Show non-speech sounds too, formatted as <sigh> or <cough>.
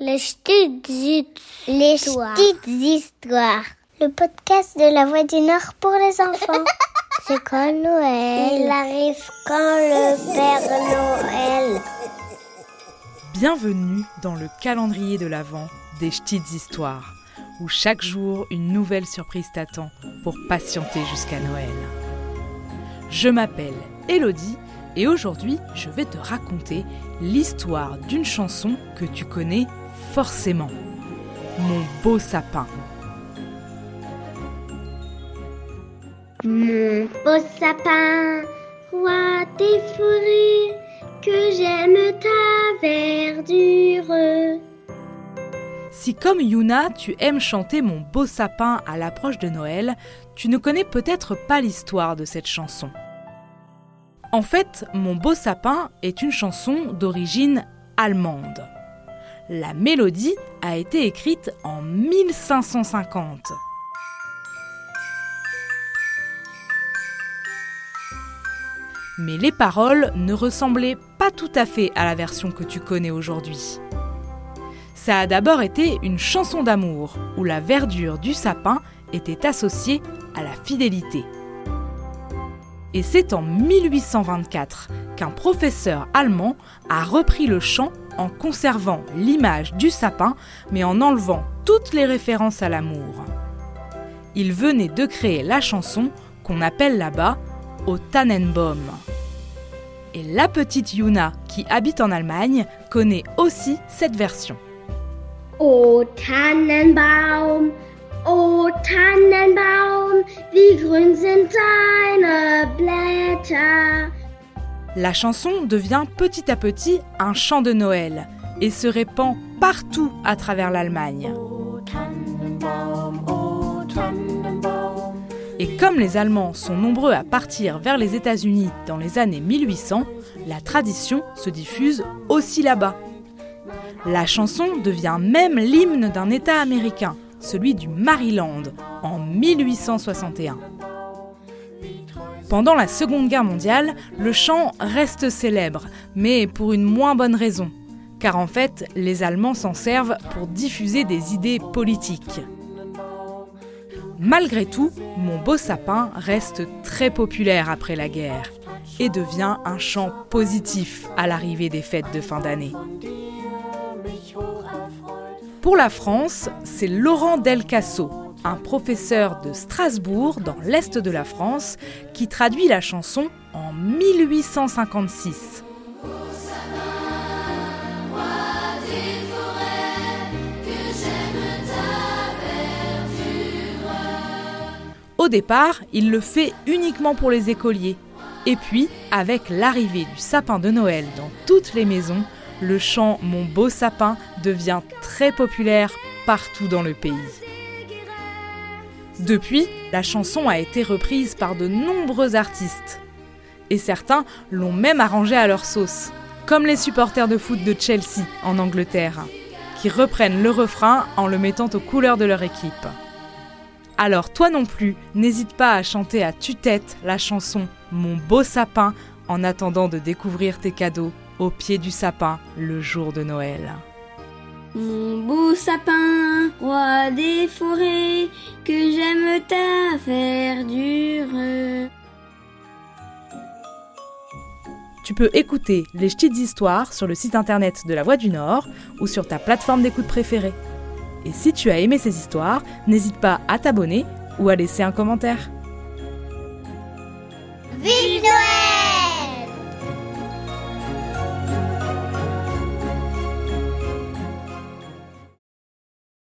Les petites Les histoires. petites histoires. Le podcast de la Voix du Nord pour les enfants. <laughs> C'est quand Noël Il arrive quand le Père Noël Bienvenue dans le calendrier de l'Avent des petites histoires, où chaque jour une nouvelle surprise t'attend pour patienter jusqu'à Noël. Je m'appelle Elodie et aujourd'hui je vais te raconter l'histoire d'une chanson que tu connais forcément. Mon beau sapin. Mon beau sapin, roi des forêts, que j'aime ta verdure. Si comme Yuna, tu aimes chanter Mon beau sapin à l'approche de Noël, tu ne connais peut-être pas l'histoire de cette chanson. En fait, Mon beau sapin est une chanson d'origine allemande. La mélodie a été écrite en 1550. Mais les paroles ne ressemblaient pas tout à fait à la version que tu connais aujourd'hui. Ça a d'abord été une chanson d'amour où la verdure du sapin était associée à la fidélité. Et c'est en 1824 qu'un professeur allemand a repris le chant en conservant l'image du sapin mais en enlevant toutes les références à l'amour. Il venait de créer la chanson qu'on appelle là-bas au Tannenbaum. Et la petite Yuna, qui habite en Allemagne, connaît aussi cette version. O Tannenbaum, Tannenbaum, wie grün sind. La chanson devient petit à petit un chant de Noël et se répand partout à travers l'Allemagne. Et comme les Allemands sont nombreux à partir vers les États-Unis dans les années 1800, la tradition se diffuse aussi là-bas. La chanson devient même l'hymne d'un État américain, celui du Maryland, en 1861. Pendant la Seconde Guerre mondiale, le chant reste célèbre, mais pour une moins bonne raison, car en fait, les Allemands s'en servent pour diffuser des idées politiques. Malgré tout, Mon beau sapin reste très populaire après la guerre et devient un chant positif à l'arrivée des fêtes de fin d'année. Pour la France, c'est Laurent Delcasso, un professeur de Strasbourg dans l'est de la France, qui traduit la chanson en 1856. Au départ, il le fait uniquement pour les écoliers. Et puis, avec l'arrivée du sapin de Noël dans toutes les maisons, le chant Mon beau sapin devient très populaire partout dans le pays. Depuis, la chanson a été reprise par de nombreux artistes. Et certains l'ont même arrangée à leur sauce, comme les supporters de foot de Chelsea en Angleterre, qui reprennent le refrain en le mettant aux couleurs de leur équipe. Alors toi non plus, n'hésite pas à chanter à tue-tête la chanson Mon beau sapin en attendant de découvrir tes cadeaux au pied du sapin le jour de Noël. Mon beau sapin, roi des forêts, que j'aime ta verdure. Tu peux écouter les petites histoires sur le site internet de La Voix du Nord ou sur ta plateforme d'écoute préférée. Et si tu as aimé ces histoires, n'hésite pas à t'abonner ou à laisser un commentaire. Vive Noël